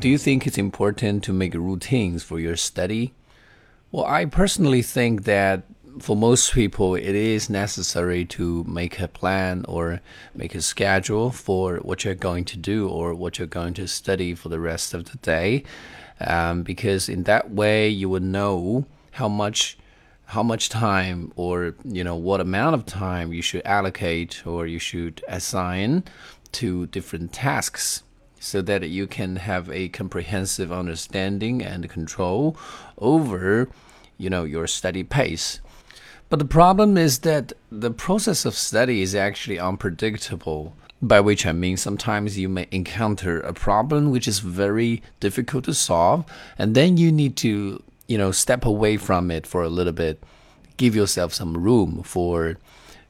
do you think it's important to make routines for your study? Well, I personally think that for most people, it is necessary to make a plan or make a schedule for what you're going to do or what you're going to study for the rest of the day, um, because in that way you will know how much how much time or you know what amount of time you should allocate or you should assign to different tasks so that you can have a comprehensive understanding and control over you know your study pace. But the problem is that the process of study is actually unpredictable by which I mean sometimes you may encounter a problem which is very difficult to solve and then you need to you know step away from it for a little bit. Give yourself some room for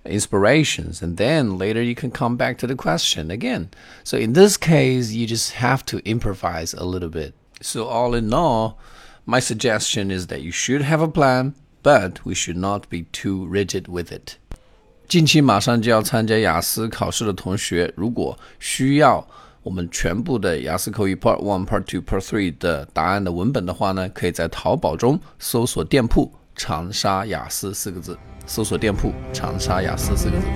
inspirations and then later you can come back to the question again so in this case you just have to improvise a little bit so all in all my suggestion is that you should have a plan but we should not be too rigid with it 近期马上就要参加雅思考试的同学如果需要我们全部的雅思口语 Part One、Part Two、Part Three 的答案的文本的话呢，可以在淘宝中搜索店铺“长沙雅思”四个字， 搜索店铺“长沙雅思”四个字。